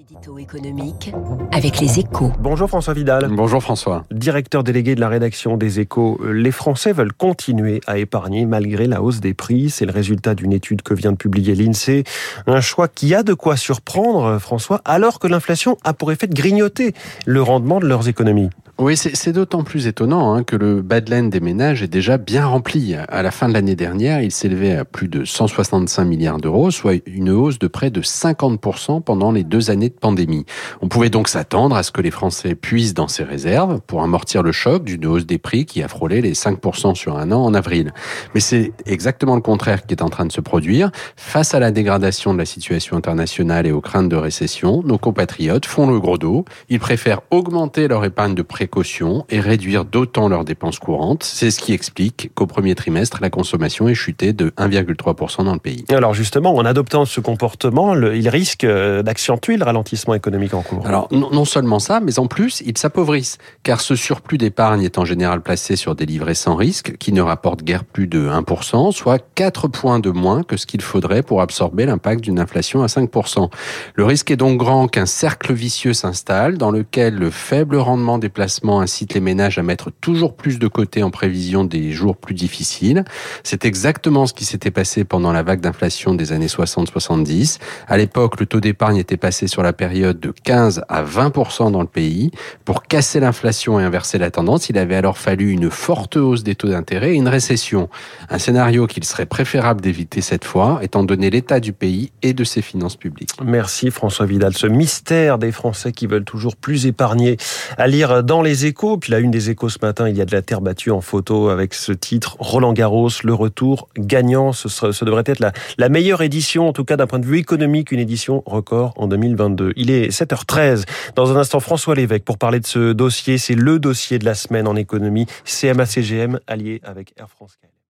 L'édito économique avec les échos. Bonjour François Vidal. Bonjour François. Directeur délégué de la rédaction des échos. Les Français veulent continuer à épargner malgré la hausse des prix. C'est le résultat d'une étude que vient de publier l'INSEE. Un choix qui a de quoi surprendre, François, alors que l'inflation a pour effet de grignoter le rendement de leurs économies. Oui, c'est d'autant plus étonnant hein, que le badland des ménages est déjà bien rempli. À la fin de l'année dernière, il s'élevait à plus de 165 milliards d'euros, soit une hausse de près de 50% pendant les deux années de pandémie. On pouvait donc s'attendre à ce que les Français puissent dans ces réserves pour amortir le choc d'une hausse des prix qui a frôlé les 5% sur un an en avril. Mais c'est exactement le contraire qui est en train de se produire. Face à la dégradation de la situation internationale et aux craintes de récession, nos compatriotes font le gros dos. Ils préfèrent augmenter leur épargne de précaution et réduire d'autant leurs dépenses courantes. C'est ce qui explique qu'au premier trimestre, la consommation est chutée de 1,3% dans le pays. Alors justement, en adoptant ce comportement, il risque euh, d'accentuer le ralentissement économique en cours. Alors non seulement ça, mais en plus, ils s'appauvrissent, car ce surplus d'épargne est en général placé sur des livrets sans risque, qui ne rapportent guère plus de 1%, soit 4 points de moins que ce qu'il faudrait pour absorber l'impact d'une inflation à 5%. Le risque est donc grand qu'un cercle vicieux s'installe, dans lequel le faible rendement des placements incite les ménages à mettre toujours plus de côté en prévision des jours plus difficiles. C'est exactement ce qui s'était passé pendant la vague d'inflation des années 60-70. À l'époque, le taux d'épargne était passé sur la période de 15 à 20% dans le pays. Pour casser l'inflation et inverser la tendance, il avait alors fallu une forte hausse des taux d'intérêt et une récession. Un scénario qu'il serait préférable d'éviter cette fois, étant donné l'état du pays et de ses finances publiques. Merci François Vidal. Ce mystère des Français qui veulent toujours plus épargner à lire dans les échos. Puis la une des échos ce matin, il y a de la terre battue en photo avec ce titre Roland Garros, le retour gagnant. Ce, devrait être la, la meilleure édition, en tout cas d'un point de vue économique, une édition record en 2022. Il est 7h13. Dans un instant, François Lévesque pour parler de ce dossier. C'est le dossier de la semaine en économie. CMA-CGM allié avec Air France.